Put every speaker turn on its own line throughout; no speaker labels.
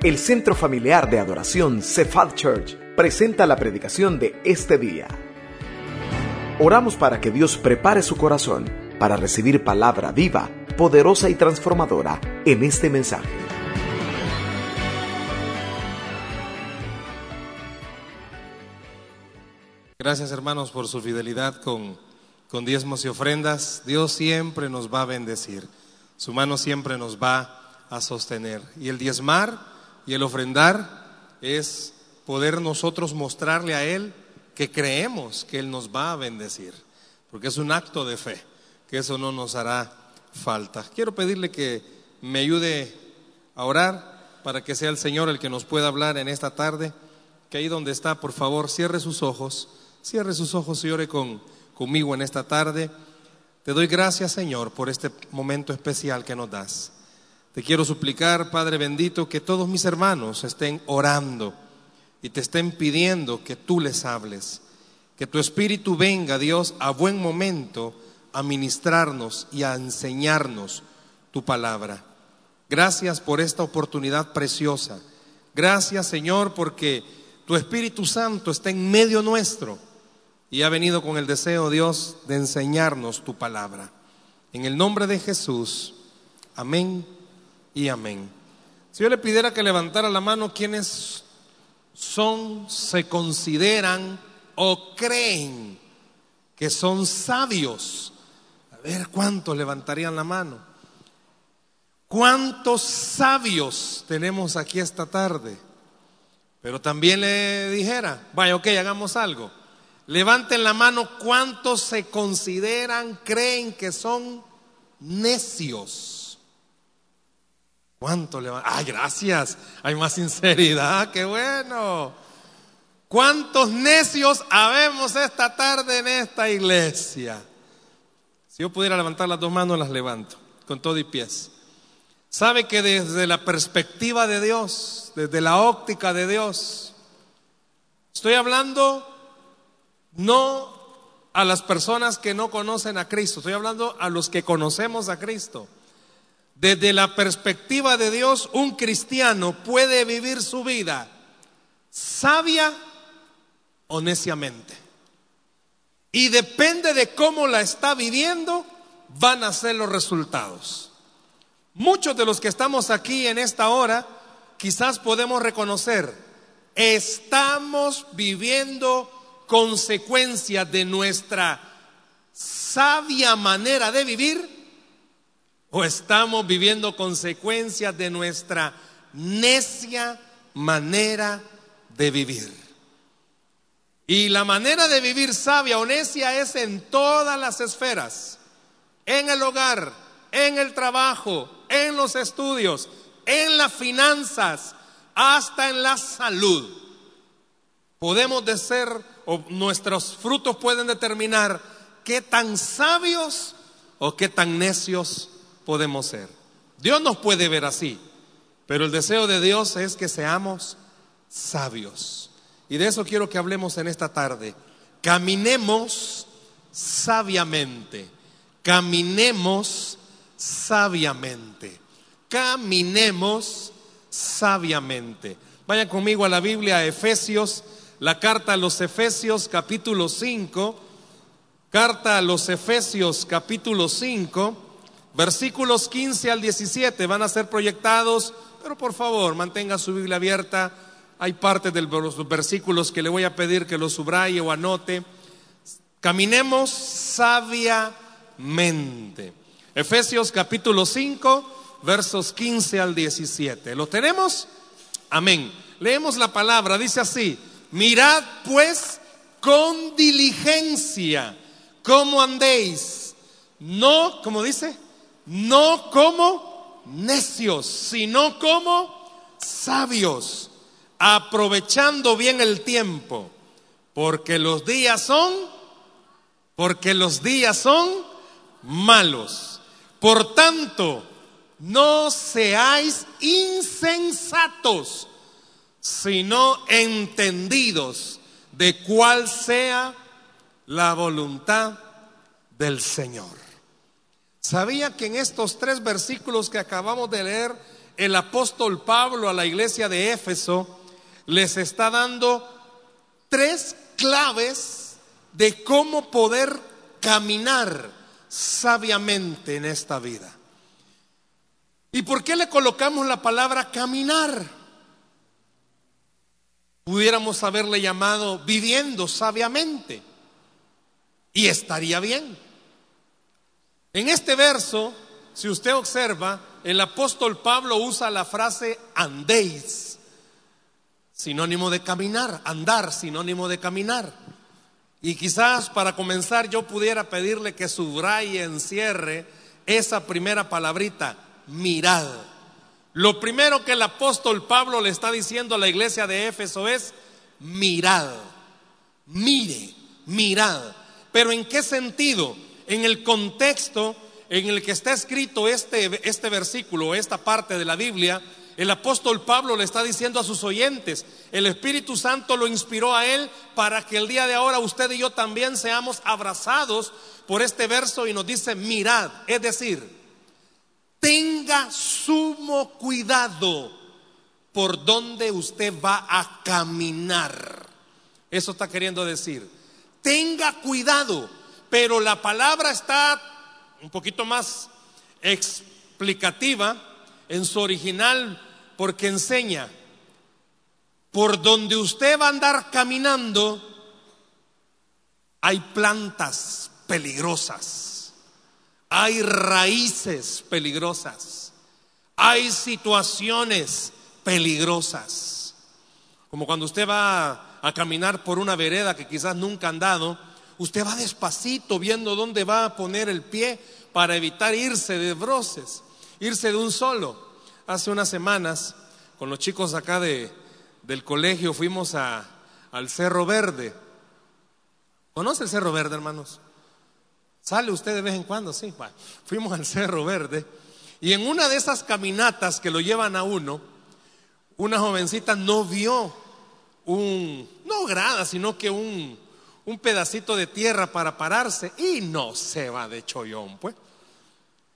El Centro Familiar de Adoración Cephal Church presenta la predicación de este día. Oramos para que Dios prepare su corazón para recibir palabra viva, poderosa y transformadora en este mensaje.
Gracias hermanos por su fidelidad con, con diezmos y ofrendas. Dios siempre nos va a bendecir. Su mano siempre nos va a sostener. Y el diezmar y el ofrendar es poder nosotros mostrarle a Él que creemos que Él nos va a bendecir, porque es un acto de fe, que eso no nos hará falta. Quiero pedirle que me ayude a orar para que sea el Señor el que nos pueda hablar en esta tarde, que ahí donde está, por favor, cierre sus ojos, cierre sus ojos y ore con, conmigo en esta tarde. Te doy gracias, Señor, por este momento especial que nos das. Te quiero suplicar, Padre bendito, que todos mis hermanos estén orando y te estén pidiendo que tú les hables. Que tu Espíritu venga, Dios, a buen momento a ministrarnos y a enseñarnos tu palabra. Gracias por esta oportunidad preciosa. Gracias, Señor, porque tu Espíritu Santo está en medio nuestro y ha venido con el deseo, Dios, de enseñarnos tu palabra. En el nombre de Jesús. Amén y amén. Si yo le pidiera que levantara la mano, ¿quiénes son, se consideran o creen que son sabios? A ver, ¿cuántos levantarían la mano? ¿Cuántos sabios tenemos aquí esta tarde? Pero también le dijera, vaya, ok, hagamos algo. Levanten la mano, ¿cuántos se consideran, creen que son necios? ¿Cuánto le? ¡Ay, gracias! Hay más sinceridad, qué bueno. ¿Cuántos necios habemos esta tarde en esta iglesia? Si yo pudiera levantar las dos manos, las levanto, con todo y pies. Sabe que desde la perspectiva de Dios, desde la óptica de Dios, estoy hablando no a las personas que no conocen a Cristo, estoy hablando a los que conocemos a Cristo. Desde la perspectiva de Dios, un cristiano puede vivir su vida sabia o neciamente. Y depende de cómo la está viviendo, van a ser los resultados. Muchos de los que estamos aquí en esta hora, quizás podemos reconocer, estamos viviendo consecuencias de nuestra sabia manera de vivir o estamos viviendo consecuencias de nuestra necia manera de vivir. Y la manera de vivir sabia o necia es en todas las esferas, en el hogar, en el trabajo, en los estudios, en las finanzas, hasta en la salud. Podemos de ser, o nuestros frutos pueden determinar qué tan sabios o qué tan necios podemos ser. Dios nos puede ver así, pero el deseo de Dios es que seamos sabios. Y de eso quiero que hablemos en esta tarde. Caminemos sabiamente. Caminemos sabiamente. Caminemos sabiamente. Vayan conmigo a la Biblia, a Efesios, la carta a los Efesios capítulo 5. Carta a los Efesios capítulo 5 Versículos 15 al 17 van a ser proyectados, pero por favor mantenga su Biblia abierta. Hay partes de los versículos que le voy a pedir que los subraye o anote. Caminemos sabiamente. Efesios capítulo 5, versos 15 al 17. ¿Lo tenemos? Amén. Leemos la palabra, dice así, mirad pues con diligencia cómo andéis, no, como dice, no como necios, sino como sabios, aprovechando bien el tiempo, porque los días son, porque los días son malos. Por tanto, no seáis insensatos, sino entendidos de cuál sea la voluntad del Señor. ¿Sabía que en estos tres versículos que acabamos de leer el apóstol Pablo a la iglesia de Éfeso les está dando tres claves de cómo poder caminar sabiamente en esta vida. ¿Y por qué le colocamos la palabra caminar? Pudiéramos haberle llamado viviendo sabiamente y estaría bien. En este verso, si usted observa, el apóstol Pablo usa la frase andéis, sinónimo de caminar, andar, sinónimo de caminar. Y quizás para comenzar yo pudiera pedirle que subraye, encierre esa primera palabrita, mirad. Lo primero que el apóstol Pablo le está diciendo a la iglesia de Éfeso es, mirad, mire, mirad. Pero ¿en qué sentido? En el contexto en el que está escrito este, este versículo, esta parte de la Biblia, el apóstol Pablo le está diciendo a sus oyentes, el Espíritu Santo lo inspiró a él para que el día de ahora usted y yo también seamos abrazados por este verso y nos dice, mirad, es decir, tenga sumo cuidado por donde usted va a caminar. Eso está queriendo decir. Tenga cuidado, pero la palabra está un poquito más explicativa en su original porque enseña, por donde usted va a andar caminando, hay plantas peligrosas, hay raíces peligrosas, hay situaciones peligrosas. Como cuando usted va a caminar por una vereda que quizás nunca ha andado, usted va despacito viendo dónde va a poner el pie para evitar irse de broces, irse de un solo. Hace unas semanas, con los chicos acá de, del colegio, fuimos a, al Cerro Verde. ¿Conoce el Cerro Verde, hermanos? ¿Sale usted de vez en cuando? Sí, fuimos al Cerro Verde. Y en una de esas caminatas que lo llevan a uno, una jovencita no vio un, no grada, sino que un, un pedacito de tierra para pararse y no se va de chollón, pues.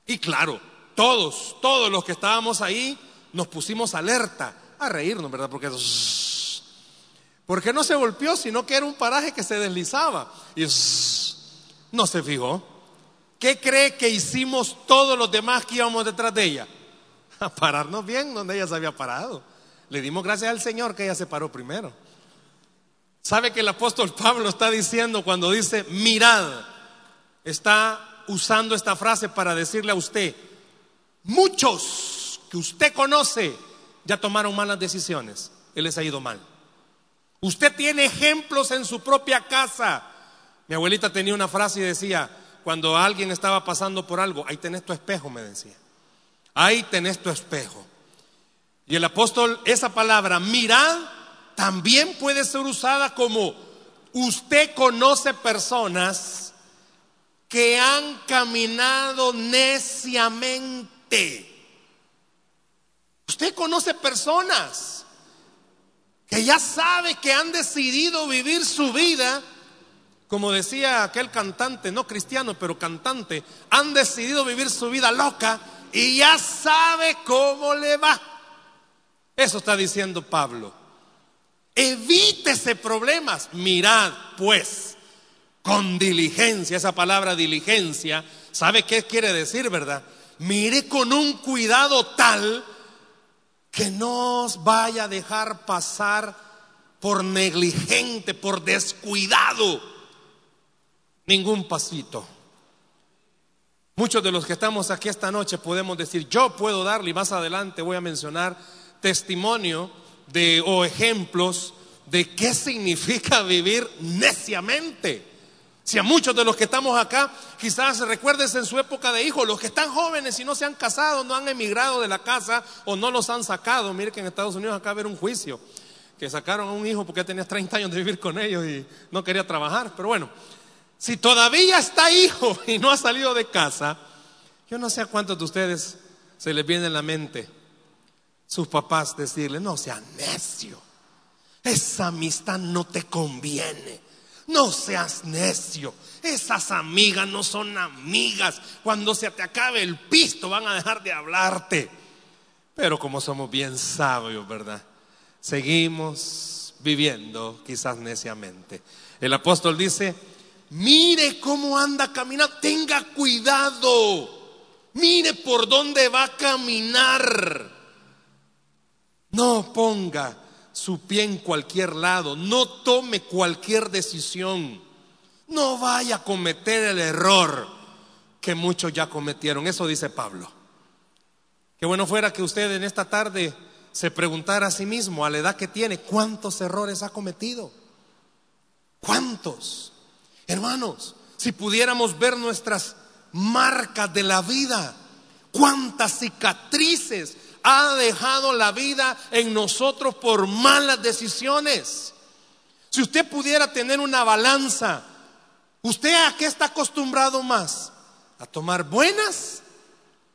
Y claro, todos, todos los que estábamos ahí nos pusimos alerta a reírnos, ¿verdad? Porque porque no se golpeó, sino que era un paraje que se deslizaba y no se fijó. ¿Qué cree que hicimos todos los demás que íbamos detrás de ella? A pararnos bien donde ella se había parado. Le dimos gracias al Señor que ella se paró primero. ¿Sabe que el apóstol Pablo está diciendo cuando dice mirad? Está usando esta frase para decirle a usted, muchos que usted conoce ya tomaron malas decisiones, él les ha ido mal. Usted tiene ejemplos en su propia casa. Mi abuelita tenía una frase y decía, cuando alguien estaba pasando por algo, ahí tenés tu espejo, me decía. Ahí tenés tu espejo. Y el apóstol, esa palabra, mirad, también puede ser usada como usted conoce personas que han caminado neciamente. Usted conoce personas que ya sabe que han decidido vivir su vida, como decía aquel cantante, no cristiano, pero cantante, han decidido vivir su vida loca y ya sabe cómo le va. Eso está diciendo Pablo. Evítese problemas. Mirad, pues, con diligencia, esa palabra diligencia, ¿sabe qué quiere decir, verdad? Mire con un cuidado tal que no os vaya a dejar pasar por negligente, por descuidado, ningún pasito. Muchos de los que estamos aquí esta noche podemos decir, yo puedo darle, y más adelante voy a mencionar testimonio de, o ejemplos de qué significa vivir neciamente. Si a muchos de los que estamos acá, quizás recuerdes en su época de hijo, los que están jóvenes y no se han casado, no han emigrado de la casa o no los han sacado. Mire que en Estados Unidos acá haber un juicio, que sacaron a un hijo porque tenía 30 años de vivir con ellos y no quería trabajar. Pero bueno, si todavía está hijo y no ha salido de casa, yo no sé a cuántos de ustedes se les viene en la mente sus papás decirle, no seas necio, esa amistad no te conviene, no seas necio, esas amigas no son amigas, cuando se te acabe el pisto van a dejar de hablarte. Pero como somos bien sabios, ¿verdad? Seguimos viviendo quizás neciamente. El apóstol dice, mire cómo anda caminando, tenga cuidado, mire por dónde va a caminar. No ponga su pie en cualquier lado, no tome cualquier decisión, no vaya a cometer el error que muchos ya cometieron. Eso dice Pablo. Qué bueno fuera que usted en esta tarde se preguntara a sí mismo, a la edad que tiene, cuántos errores ha cometido. ¿Cuántos? Hermanos, si pudiéramos ver nuestras marcas de la vida, cuántas cicatrices ha dejado la vida en nosotros por malas decisiones. Si usted pudiera tener una balanza, ¿usted a qué está acostumbrado más? ¿A tomar buenas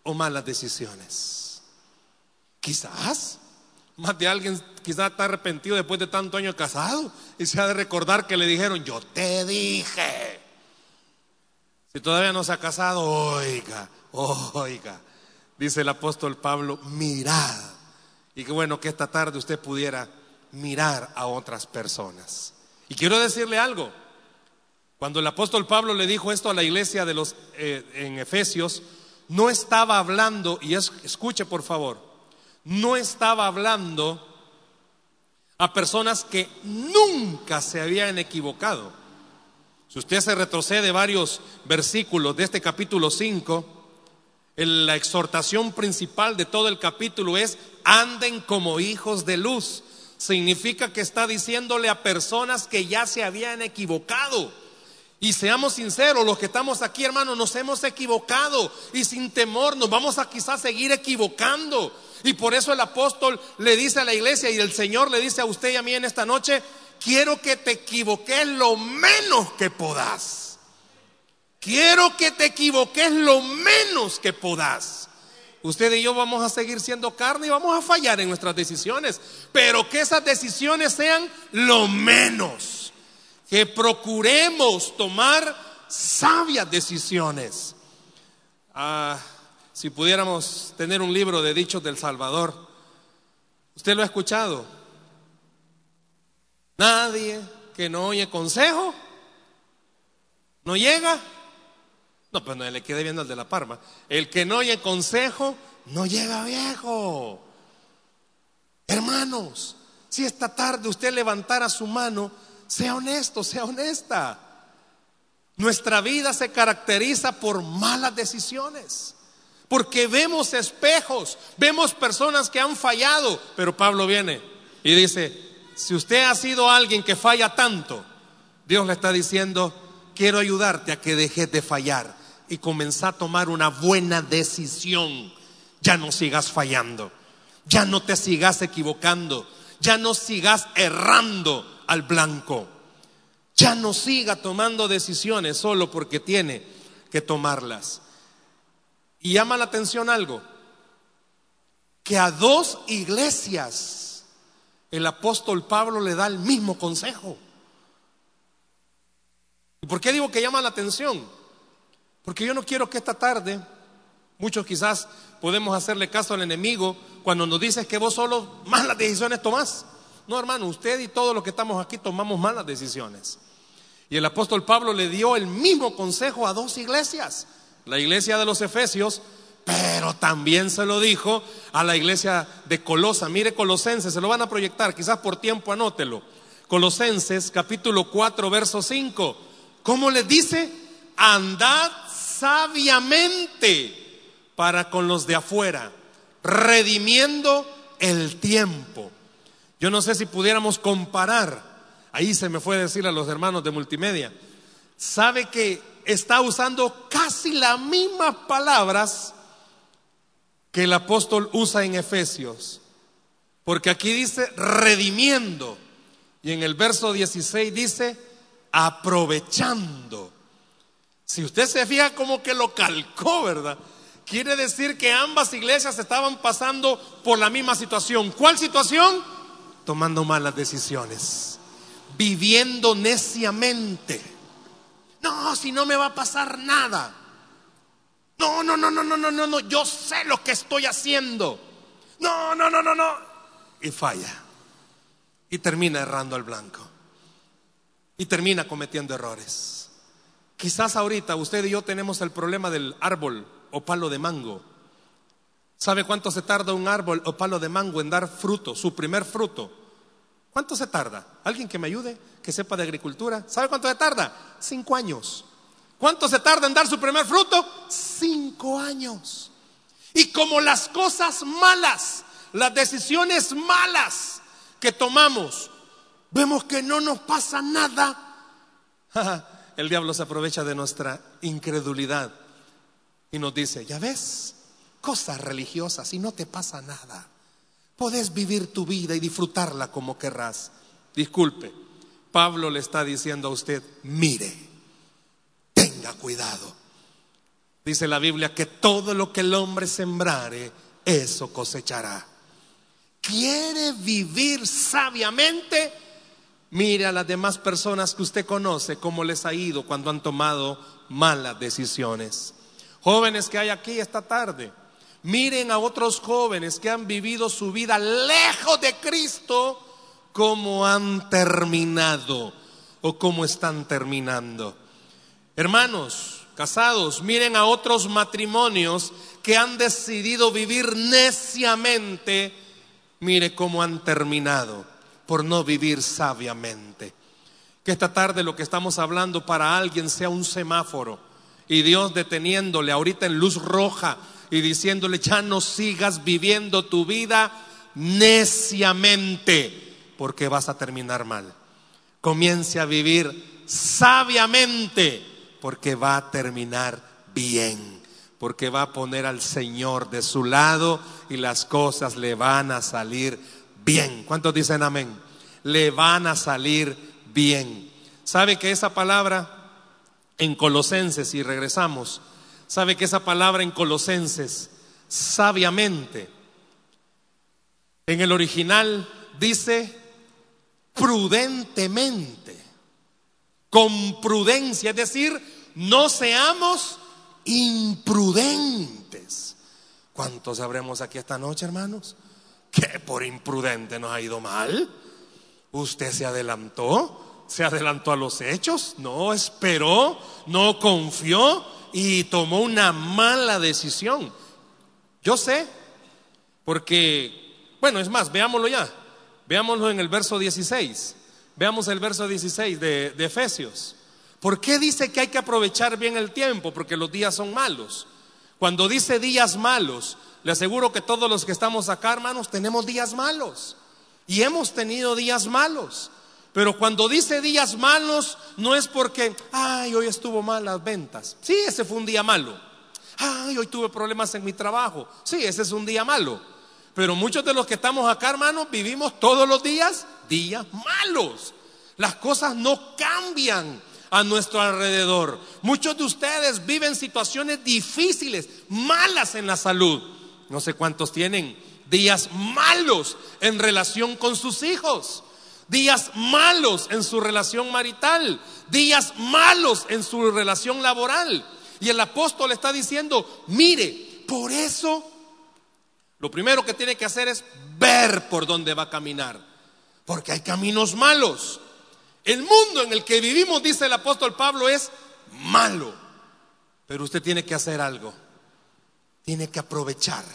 o malas decisiones? Quizás más de alguien quizás está arrepentido después de tanto año casado y se ha de recordar que le dijeron, yo te dije. Si todavía no se ha casado, oiga, oiga, dice el apóstol Pablo, mirad. Y qué bueno que esta tarde usted pudiera mirar a otras personas. Y quiero decirle algo. Cuando el apóstol Pablo le dijo esto a la iglesia de los eh, en Efesios, no estaba hablando y escuche por favor, no estaba hablando a personas que nunca se habían equivocado. Si usted se retrocede varios versículos de este capítulo 5, la exhortación principal de todo el capítulo es, anden como hijos de luz. Significa que está diciéndole a personas que ya se habían equivocado. Y seamos sinceros, los que estamos aquí, hermanos, nos hemos equivocado y sin temor nos vamos a quizás seguir equivocando. Y por eso el apóstol le dice a la iglesia y el Señor le dice a usted y a mí en esta noche, quiero que te equivoques lo menos que podás. Quiero que te equivoques lo menos que podás. Usted y yo vamos a seguir siendo carne y vamos a fallar en nuestras decisiones, pero que esas decisiones sean lo menos. Que procuremos tomar sabias decisiones. Ah, si pudiéramos tener un libro de dichos del Salvador, ¿usted lo ha escuchado? Nadie que no oye consejo no llega no, pues no le quede viendo al de la Parma. El que no oye consejo, no llega viejo. Hermanos, si esta tarde usted levantara su mano, sea honesto, sea honesta. Nuestra vida se caracteriza por malas decisiones. Porque vemos espejos, vemos personas que han fallado. Pero Pablo viene y dice, si usted ha sido alguien que falla tanto, Dios le está diciendo, quiero ayudarte a que dejes de fallar y comenzá a tomar una buena decisión. Ya no sigas fallando, ya no te sigas equivocando, ya no sigas errando al blanco, ya no siga tomando decisiones solo porque tiene que tomarlas. Y llama la atención algo, que a dos iglesias el apóstol Pablo le da el mismo consejo. ¿Y por qué digo que llama la atención? Porque yo no quiero que esta tarde, muchos quizás podemos hacerle caso al enemigo cuando nos dice que vos solo malas decisiones tomás. No, hermano, usted y todos los que estamos aquí tomamos malas decisiones. Y el apóstol Pablo le dio el mismo consejo a dos iglesias. La iglesia de los Efesios, pero también se lo dijo a la iglesia de Colosa. Mire Colosenses, se lo van a proyectar, quizás por tiempo anótelo. Colosenses capítulo 4, verso 5. ¿Cómo les dice? Andad sabiamente para con los de afuera, redimiendo el tiempo. Yo no sé si pudiéramos comparar, ahí se me fue a decir a los hermanos de multimedia, sabe que está usando casi las mismas palabras que el apóstol usa en Efesios, porque aquí dice redimiendo y en el verso 16 dice aprovechando. Si usted se fija como que lo calcó, ¿verdad? Quiere decir que ambas iglesias estaban pasando por la misma situación. ¿Cuál situación? Tomando malas decisiones, viviendo neciamente. No, si no me va a pasar nada. No, no, no, no, no, no, no, no, yo sé lo que estoy haciendo. No, no, no, no, no. Y falla. Y termina errando al blanco. Y termina cometiendo errores. Quizás ahorita usted y yo tenemos el problema del árbol o palo de mango. ¿Sabe cuánto se tarda un árbol o palo de mango en dar fruto, su primer fruto? ¿Cuánto se tarda? ¿Alguien que me ayude, que sepa de agricultura? ¿Sabe cuánto se tarda? Cinco años. ¿Cuánto se tarda en dar su primer fruto? Cinco años. Y como las cosas malas, las decisiones malas que tomamos, vemos que no nos pasa nada, el diablo se aprovecha de nuestra incredulidad y nos dice, ya ves, cosas religiosas y no te pasa nada. Podés vivir tu vida y disfrutarla como querrás. Disculpe, Pablo le está diciendo a usted, mire, tenga cuidado. Dice la Biblia que todo lo que el hombre sembrare, eso cosechará. ¿Quiere vivir sabiamente? Mire a las demás personas que usted conoce cómo les ha ido cuando han tomado malas decisiones. Jóvenes que hay aquí esta tarde, miren a otros jóvenes que han vivido su vida lejos de Cristo, cómo han terminado o cómo están terminando. Hermanos, casados, miren a otros matrimonios que han decidido vivir neciamente, mire cómo han terminado por no vivir sabiamente. Que esta tarde lo que estamos hablando para alguien sea un semáforo y Dios deteniéndole ahorita en luz roja y diciéndole, ya no sigas viviendo tu vida neciamente, porque vas a terminar mal. Comience a vivir sabiamente, porque va a terminar bien, porque va a poner al Señor de su lado y las cosas le van a salir bien. ¿Cuántos dicen amén? Le van a salir bien. ¿Sabe que esa palabra en Colosenses, y regresamos, sabe que esa palabra en Colosenses, sabiamente, en el original dice prudentemente, con prudencia, es decir, no seamos imprudentes. ¿Cuántos sabremos aquí esta noche, hermanos? Que por imprudente nos ha ido mal. Usted se adelantó, se adelantó a los hechos, no esperó, no confió y tomó una mala decisión. Yo sé, porque, bueno, es más, veámoslo ya, veámoslo en el verso 16, veamos el verso 16 de, de Efesios. ¿Por qué dice que hay que aprovechar bien el tiempo? Porque los días son malos. Cuando dice días malos, le aseguro que todos los que estamos acá, hermanos, tenemos días malos. Y hemos tenido días malos. Pero cuando dice días malos, no es porque, ay, hoy estuvo mal las ventas. Sí, ese fue un día malo. Ay, hoy tuve problemas en mi trabajo. Sí, ese es un día malo. Pero muchos de los que estamos acá, hermanos, vivimos todos los días días malos. Las cosas no cambian a nuestro alrededor. Muchos de ustedes viven situaciones difíciles, malas en la salud. No sé cuántos tienen días malos en relación con sus hijos días malos en su relación marital, días malos en su relación laboral. Y el apóstol está diciendo, mire, por eso lo primero que tiene que hacer es ver por dónde va a caminar, porque hay caminos malos. El mundo en el que vivimos, dice el apóstol Pablo, es malo. Pero usted tiene que hacer algo, tiene que aprovechar.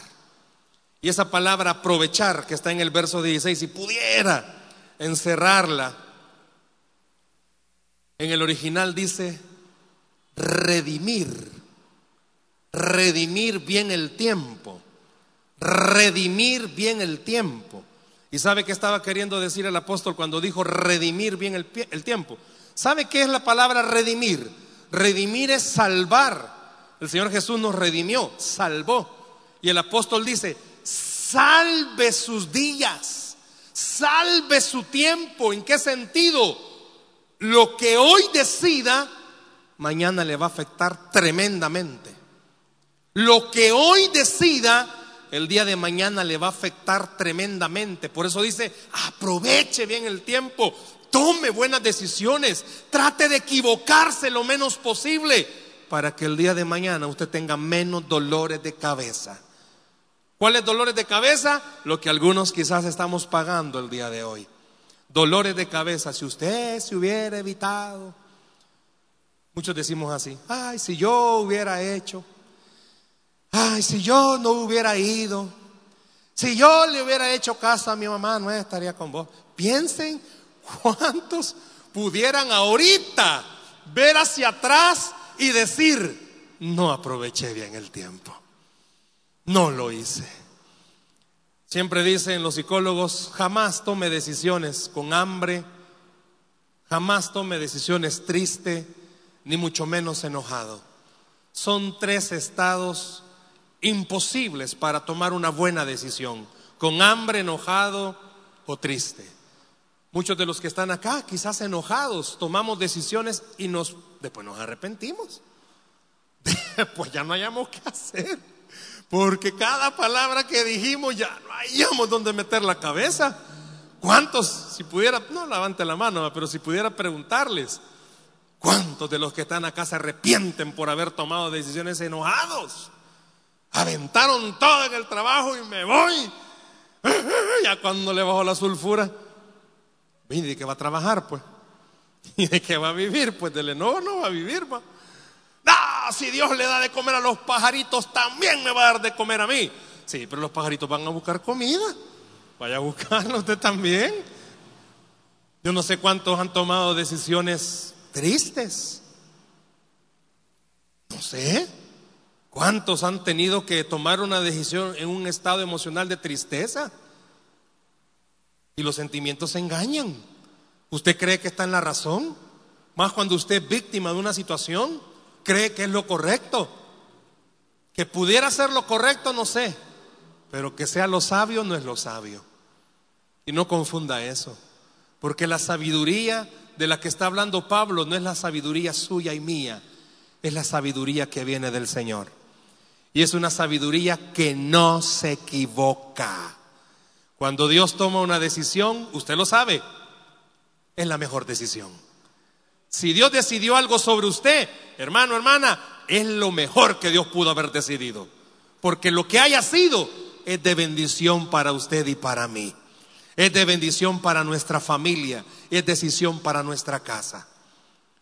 Y esa palabra aprovechar que está en el verso 16, si pudiera encerrarla. En el original dice redimir, redimir bien el tiempo, redimir bien el tiempo. ¿Y sabe qué estaba queriendo decir el apóstol cuando dijo redimir bien el, el tiempo? ¿Sabe qué es la palabra redimir? Redimir es salvar. El Señor Jesús nos redimió, salvó. Y el apóstol dice, salve sus días salve su tiempo. ¿En qué sentido? Lo que hoy decida, mañana le va a afectar tremendamente. Lo que hoy decida, el día de mañana le va a afectar tremendamente. Por eso dice, aproveche bien el tiempo, tome buenas decisiones, trate de equivocarse lo menos posible para que el día de mañana usted tenga menos dolores de cabeza. ¿Cuáles dolores de cabeza? Lo que algunos quizás estamos pagando el día de hoy. Dolores de cabeza, si usted se hubiera evitado. Muchos decimos así, ay, si yo hubiera hecho, ay, si yo no hubiera ido, si yo le hubiera hecho caso a mi mamá, no estaría con vos. Piensen cuántos pudieran ahorita ver hacia atrás y decir, no aproveché bien el tiempo, no lo hice. Siempre dicen los psicólogos, jamás tome decisiones con hambre, jamás tome decisiones triste, ni mucho menos enojado. Son tres estados imposibles para tomar una buena decisión, con hambre, enojado o triste. Muchos de los que están acá, quizás enojados, tomamos decisiones y nos después nos arrepentimos. pues ya no hayamos qué hacer. Porque cada palabra que dijimos ya no hayamos donde meter la cabeza. ¿Cuántos, si pudiera, no levante la mano, pero si pudiera preguntarles, ¿cuántos de los que están acá se arrepienten por haber tomado decisiones enojados? Aventaron todo en el trabajo y me voy. Ya cuando le bajó la sulfura, ¿y de qué va a trabajar pues? ¿Y de qué va a vivir? Pues del enojo no va a vivir, va. No, si Dios le da de comer a los pajaritos, también me va a dar de comer a mí. Sí, pero los pajaritos van a buscar comida. Vaya a buscarlo usted también. Yo no sé cuántos han tomado decisiones tristes. No sé. ¿Cuántos han tenido que tomar una decisión en un estado emocional de tristeza? Y los sentimientos se engañan. ¿Usted cree que está en la razón? Más cuando usted es víctima de una situación, cree que es lo correcto. Que pudiera ser lo correcto, no sé. Pero que sea lo sabio, no es lo sabio. Y no confunda eso. Porque la sabiduría de la que está hablando Pablo no es la sabiduría suya y mía. Es la sabiduría que viene del Señor. Y es una sabiduría que no se equivoca. Cuando Dios toma una decisión, usted lo sabe, es la mejor decisión. Si Dios decidió algo sobre usted, hermano, hermana, es lo mejor que Dios pudo haber decidido. Porque lo que haya sido es de bendición para usted y para mí. Es de bendición para nuestra familia. Es decisión para nuestra casa.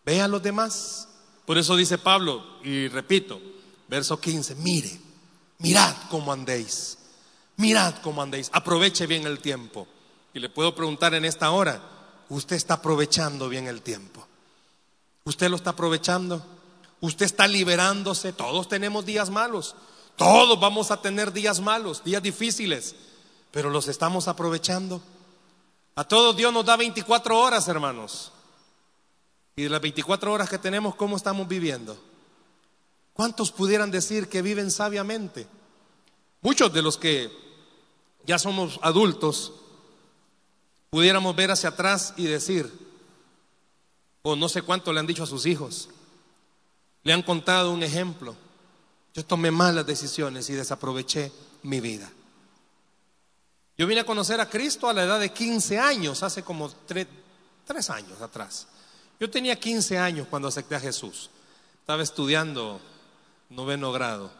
Ve a los demás. Por eso dice Pablo, y repito, verso 15, mire, mirad cómo andéis, mirad cómo andéis, aproveche bien el tiempo. Y le puedo preguntar en esta hora, ¿usted está aprovechando bien el tiempo? ¿Usted lo está aprovechando? ¿Usted está liberándose? Todos tenemos días malos, todos vamos a tener días malos, días difíciles, pero los estamos aprovechando. A todos Dios nos da 24 horas, hermanos. Y de las 24 horas que tenemos, ¿cómo estamos viviendo? ¿Cuántos pudieran decir que viven sabiamente? Muchos de los que ya somos adultos pudiéramos ver hacia atrás y decir, o no sé cuánto le han dicho a sus hijos, le han contado un ejemplo. Yo tomé malas decisiones y desaproveché mi vida. Yo vine a conocer a Cristo a la edad de 15 años, hace como tres, años atrás. Yo tenía 15 años cuando acepté a Jesús. Estaba estudiando noveno grado,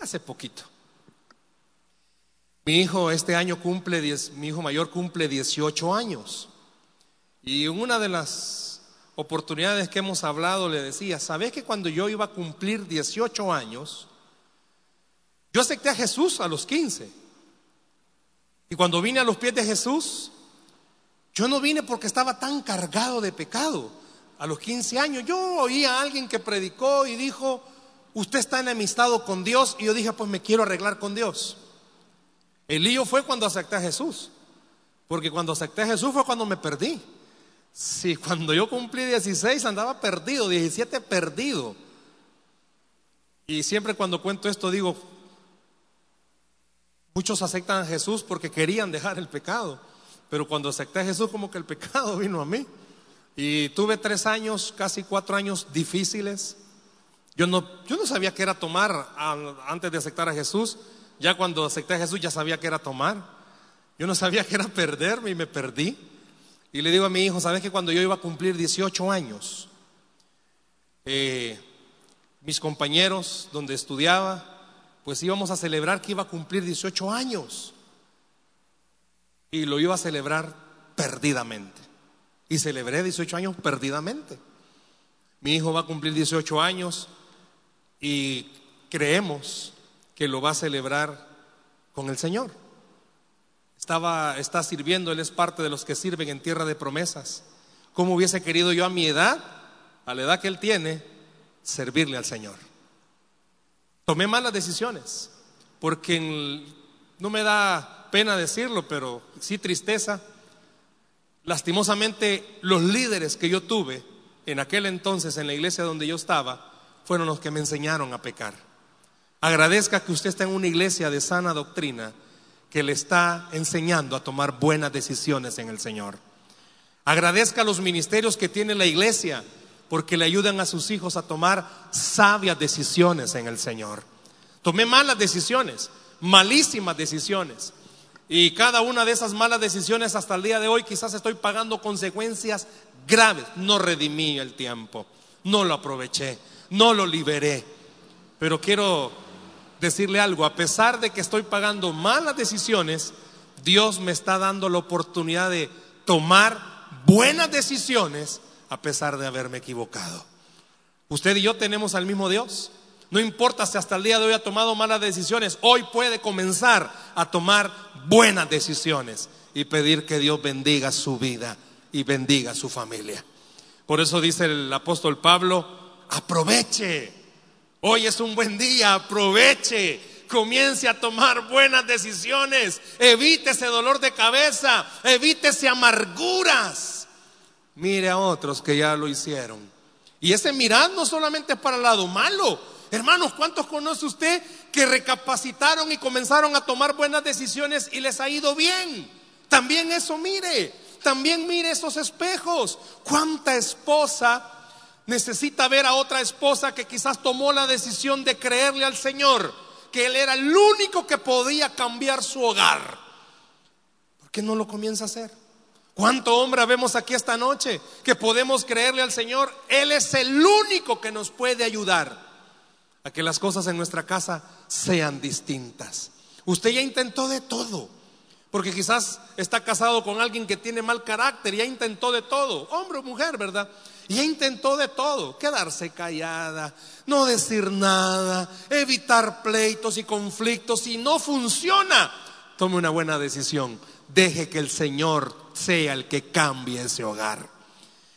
hace poquito. Mi hijo este año cumple, mi hijo mayor cumple 18 años. Y en una de las oportunidades que hemos hablado le decía, ¿sabes que cuando yo iba a cumplir 18 años, yo acepté a Jesús a los 15? Y cuando vine a los pies de Jesús, yo no vine porque estaba tan cargado de pecado. A los 15 años yo oí a alguien que predicó y dijo, usted está enemistado con Dios y yo dije, pues me quiero arreglar con Dios. El lío fue cuando acepté a Jesús, porque cuando acepté a Jesús fue cuando me perdí. Si cuando yo cumplí 16 andaba perdido, 17 perdido. Y siempre cuando cuento esto digo, muchos aceptan a Jesús porque querían dejar el pecado, pero cuando acepté a Jesús como que el pecado vino a mí. Y tuve tres años, casi cuatro años difíciles yo no, yo no sabía qué era tomar antes de aceptar a Jesús. Ya cuando acepté a Jesús ya sabía qué era tomar. Yo no sabía qué era perderme y me perdí. Y le digo a mi hijo, ¿sabes que cuando yo iba a cumplir 18 años, eh, mis compañeros donde estudiaba pues íbamos a celebrar que iba a cumplir 18 años. Y lo iba a celebrar perdidamente. Y celebré 18 años perdidamente. Mi hijo va a cumplir 18 años y creemos que lo va a celebrar con el Señor. Estaba, está sirviendo, él es parte de los que sirven en tierra de promesas. ¿Cómo hubiese querido yo a mi edad, a la edad que él tiene, servirle al Señor? Tomé malas decisiones, porque no me da pena decirlo, pero sí tristeza. Lastimosamente, los líderes que yo tuve en aquel entonces en la iglesia donde yo estaba fueron los que me enseñaron a pecar. Agradezca que usted está en una iglesia de sana doctrina que le está enseñando a tomar buenas decisiones en el Señor. Agradezca los ministerios que tiene la iglesia porque le ayudan a sus hijos a tomar sabias decisiones en el Señor. Tomé malas decisiones, malísimas decisiones. Y cada una de esas malas decisiones hasta el día de hoy quizás estoy pagando consecuencias graves. No redimí el tiempo, no lo aproveché, no lo liberé. Pero quiero decirle algo, a pesar de que estoy pagando malas decisiones, Dios me está dando la oportunidad de tomar buenas decisiones a pesar de haberme equivocado. Usted y yo tenemos al mismo Dios. No importa si hasta el día de hoy ha tomado malas decisiones, hoy puede comenzar a tomar buenas decisiones y pedir que Dios bendiga su vida y bendiga su familia. Por eso dice el apóstol Pablo, aproveche. Hoy es un buen día, aproveche. Comience a tomar buenas decisiones. Evite ese dolor de cabeza, evítese amarguras mire a otros que ya lo hicieron. Y ese mirar no solamente es para el lado malo. Hermanos, ¿cuántos conoce usted que recapacitaron y comenzaron a tomar buenas decisiones y les ha ido bien? También eso mire, también mire esos espejos. ¿Cuánta esposa necesita ver a otra esposa que quizás tomó la decisión de creerle al Señor, que Él era el único que podía cambiar su hogar? ¿Por qué no lo comienza a hacer? ¿Cuánto hombre vemos aquí esta noche que podemos creerle al Señor? Él es el único que nos puede ayudar a que las cosas en nuestra casa sean distintas. Usted ya intentó de todo, porque quizás está casado con alguien que tiene mal carácter, ya intentó de todo, hombre o mujer, ¿verdad? Ya intentó de todo, quedarse callada, no decir nada, evitar pleitos y conflictos. Si no funciona, tome una buena decisión. Deje que el Señor sea el que cambie ese hogar.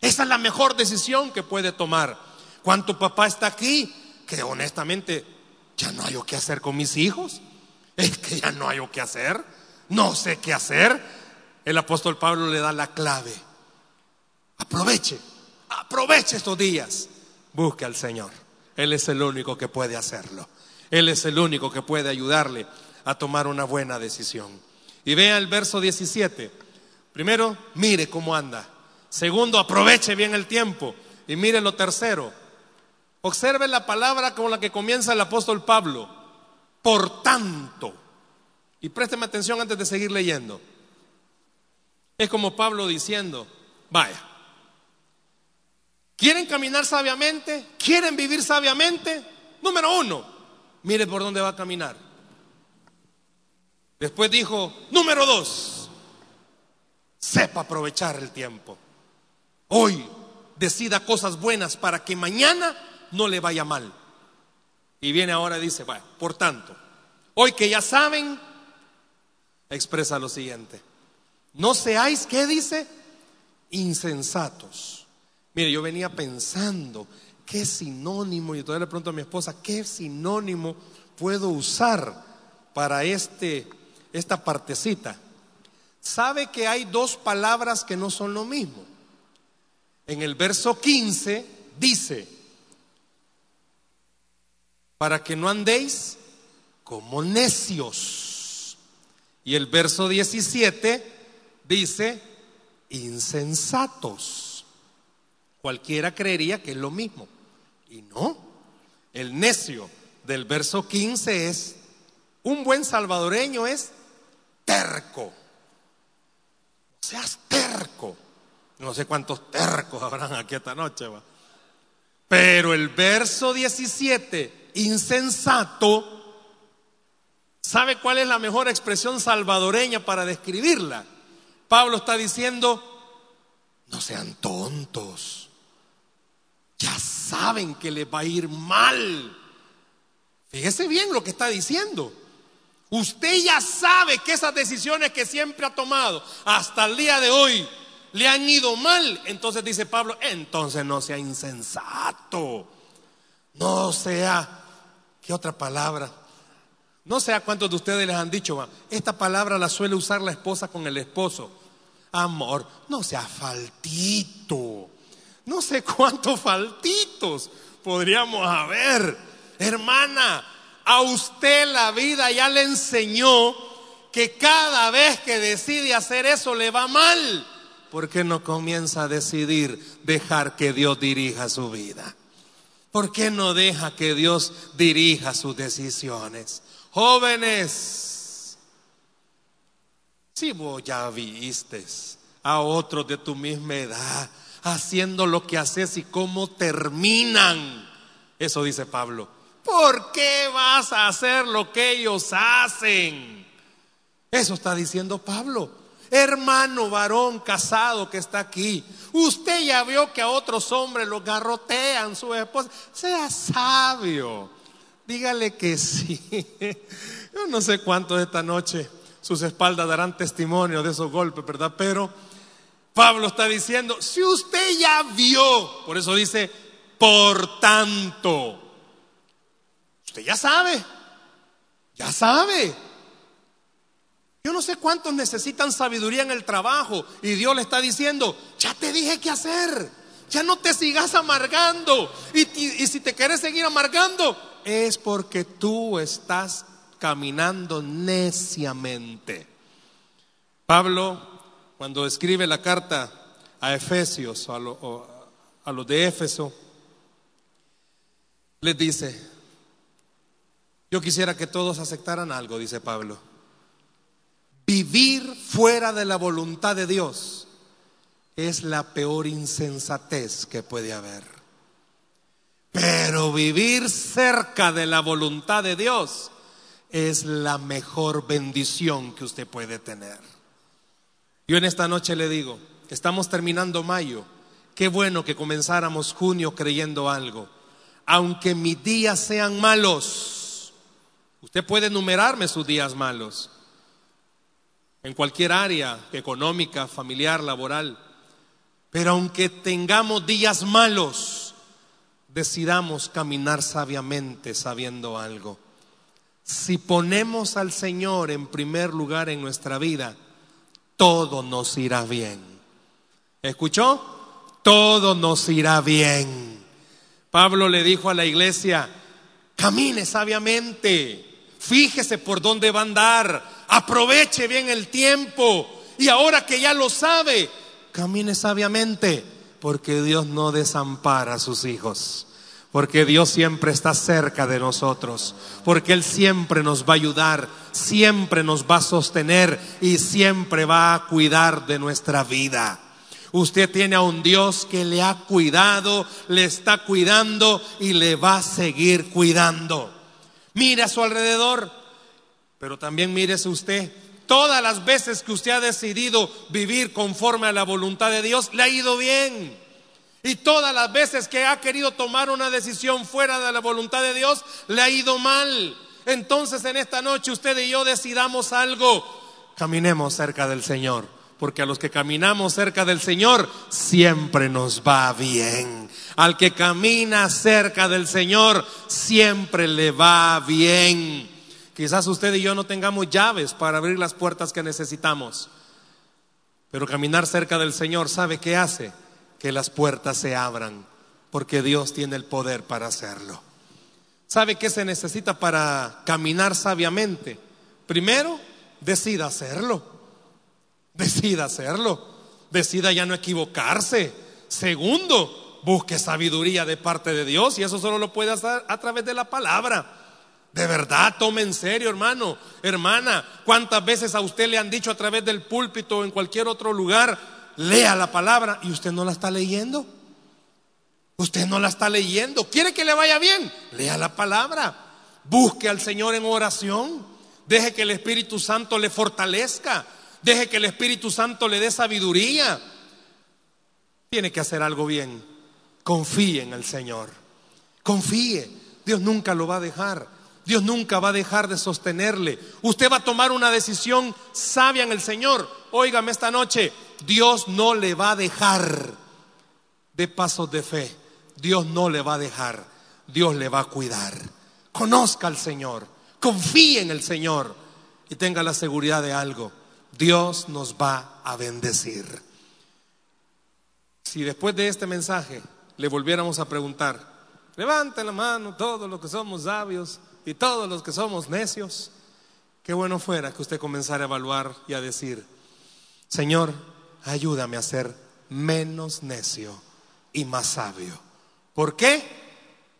Esa es la mejor decisión que puede tomar. ¿Cuánto papá está aquí? Que honestamente ya no hay o qué hacer con mis hijos. Es que ya no hay o qué hacer. No sé qué hacer. El apóstol Pablo le da la clave. Aproveche, aproveche estos días. Busque al Señor. Él es el único que puede hacerlo. Él es el único que puede ayudarle a tomar una buena decisión. Y vea el verso 17. Primero, mire cómo anda. Segundo, aproveche bien el tiempo. Y mire lo tercero. Observe la palabra con la que comienza el apóstol Pablo. Por tanto. Y présteme atención antes de seguir leyendo. Es como Pablo diciendo, vaya, ¿quieren caminar sabiamente? ¿Quieren vivir sabiamente? Número uno, mire por dónde va a caminar. Después dijo, número dos, sepa aprovechar el tiempo. Hoy decida cosas buenas para que mañana no le vaya mal. Y viene ahora y dice, bueno, por tanto, hoy que ya saben, expresa lo siguiente. No seáis, ¿qué dice? Insensatos. Mire, yo venía pensando, ¿qué sinónimo? Y todavía le pregunto a mi esposa, ¿qué sinónimo puedo usar para este, esta partecita? sabe que hay dos palabras que no son lo mismo. En el verso 15 dice, para que no andéis como necios. Y el verso 17 dice, insensatos. Cualquiera creería que es lo mismo. Y no, el necio del verso 15 es, un buen salvadoreño es terco seas terco. No sé cuántos tercos habrán aquí esta noche. ¿va? Pero el verso 17, insensato, ¿Sabe cuál es la mejor expresión salvadoreña para describirla? Pablo está diciendo, no sean tontos. Ya saben que les va a ir mal. Fíjese bien lo que está diciendo. Usted ya sabe que esas decisiones que siempre ha tomado hasta el día de hoy le han ido mal. Entonces dice Pablo, entonces no sea insensato. No sea, ¿qué otra palabra? No sé a cuántos de ustedes les han dicho, esta palabra la suele usar la esposa con el esposo. Amor, no sea faltito. No sé cuántos faltitos podríamos haber. Hermana, a usted la vida ya le enseñó que cada vez que decide hacer eso le va mal. ¿Por qué no comienza a decidir dejar que Dios dirija su vida? ¿Por qué no deja que Dios dirija sus decisiones? Jóvenes, si vos ya viste a otros de tu misma edad haciendo lo que haces y cómo terminan, eso dice Pablo, ¿por qué vas a hacer lo que ellos hacen? Eso está diciendo Pablo. Hermano varón casado que está aquí, usted ya vio que a otros hombres los garrotean su esposa. Sea sabio. Dígale que sí. Yo no sé cuántos esta noche sus espaldas darán testimonio de esos golpes, ¿verdad? Pero Pablo está diciendo, si usted ya vio, por eso dice, por tanto, usted ya sabe, ya sabe. Yo no sé cuántos necesitan sabiduría en el trabajo y Dios le está diciendo, ya te dije qué hacer, ya no te sigas amargando. Y, y si te quieres seguir amargando, es porque tú estás caminando neciamente. Pablo, cuando escribe la carta a Efesios, a, a los de Éfeso, les dice, yo quisiera que todos aceptaran algo, dice Pablo. Vivir fuera de la voluntad de Dios es la peor insensatez que puede haber. Pero vivir cerca de la voluntad de Dios es la mejor bendición que usted puede tener. Yo en esta noche le digo, estamos terminando mayo, qué bueno que comenzáramos junio creyendo algo. Aunque mis días sean malos, usted puede enumerarme sus días malos, en cualquier área, económica, familiar, laboral, pero aunque tengamos días malos, decidamos caminar sabiamente sabiendo algo. Si ponemos al Señor en primer lugar en nuestra vida, todo nos irá bien. ¿Escuchó? Todo nos irá bien. Pablo le dijo a la iglesia, camine sabiamente, fíjese por dónde va a andar, aproveche bien el tiempo y ahora que ya lo sabe, camine sabiamente, porque Dios no desampara a sus hijos. Porque Dios siempre está cerca de nosotros, porque Él siempre nos va a ayudar, siempre nos va a sostener y siempre va a cuidar de nuestra vida. Usted tiene a un Dios que le ha cuidado, le está cuidando y le va a seguir cuidando. Mire a su alrededor, pero también mírese usted. Todas las veces que usted ha decidido vivir conforme a la voluntad de Dios, le ha ido bien. Y todas las veces que ha querido tomar una decisión fuera de la voluntad de Dios, le ha ido mal. Entonces en esta noche usted y yo decidamos algo. Caminemos cerca del Señor. Porque a los que caminamos cerca del Señor siempre nos va bien. Al que camina cerca del Señor siempre le va bien. Quizás usted y yo no tengamos llaves para abrir las puertas que necesitamos. Pero caminar cerca del Señor, ¿sabe qué hace? Que las puertas se abran, porque Dios tiene el poder para hacerlo. ¿Sabe qué se necesita para caminar sabiamente? Primero, decida hacerlo. Decida hacerlo. Decida ya no equivocarse. Segundo, busque sabiduría de parte de Dios y eso solo lo puede hacer a través de la palabra. De verdad, tome en serio, hermano, hermana. ¿Cuántas veces a usted le han dicho a través del púlpito o en cualquier otro lugar, lea la palabra y usted no la está leyendo. Usted no la está leyendo. ¿Quiere que le vaya bien? Lea la palabra. Busque al Señor en oración. Deje que el Espíritu Santo le fortalezca. Deje que el Espíritu Santo le dé sabiduría. Tiene que hacer algo bien. Confíe en el Señor. Confíe. Dios nunca lo va a dejar. Dios nunca va a dejar de sostenerle. Usted va a tomar una decisión sabia en el Señor. Óigame esta noche, Dios no le va a dejar de pasos de fe. Dios no le va a dejar. Dios le va a cuidar. Conozca al Señor. Confíe en el Señor. Y tenga la seguridad de algo. Dios nos va a bendecir. Si después de este mensaje le volviéramos a preguntar, levante la mano todos los que somos sabios y todos los que somos necios, qué bueno fuera que usted comenzara a evaluar y a decir, Señor, ayúdame a ser menos necio y más sabio. ¿Por qué?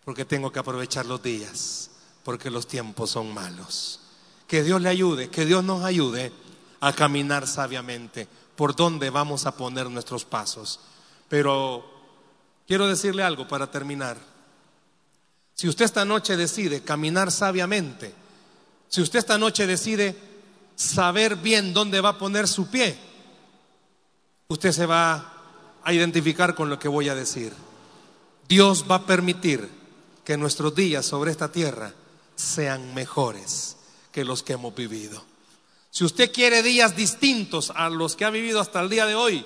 Porque tengo que aprovechar los días, porque los tiempos son malos. Que Dios le ayude, que Dios nos ayude a caminar sabiamente por donde vamos a poner nuestros pasos. Pero quiero decirle algo para terminar. Si usted esta noche decide caminar sabiamente, si usted esta noche decide saber bien dónde va a poner su pie, usted se va a identificar con lo que voy a decir. Dios va a permitir que nuestros días sobre esta tierra sean mejores que los que hemos vivido. Si usted quiere días distintos a los que ha vivido hasta el día de hoy,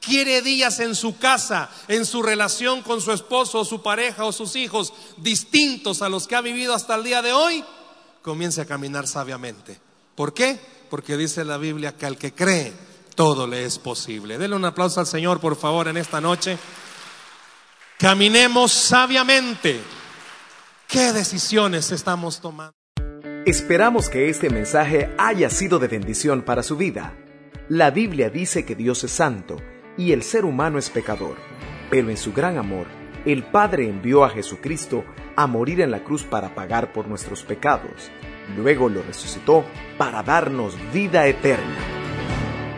quiere días en su casa, en su relación con su esposo o su pareja o sus hijos, distintos a los que ha vivido hasta el día de hoy, comience a caminar sabiamente. ¿Por qué? Porque dice la Biblia que al que cree, todo le es posible. Denle un aplauso al Señor, por favor, en esta noche. Caminemos sabiamente. ¿Qué decisiones estamos tomando?
Esperamos que este mensaje haya sido de bendición para su vida. La Biblia dice que Dios es santo y el ser humano es pecador, pero en su gran amor, el Padre envió a Jesucristo a morir en la cruz para pagar por nuestros pecados. Luego lo resucitó para darnos vida eterna.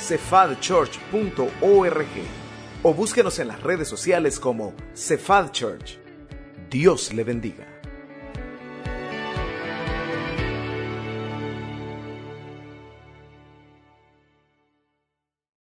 cephadchurch.org o búsquenos en las redes sociales como Cephal Church. Dios le bendiga.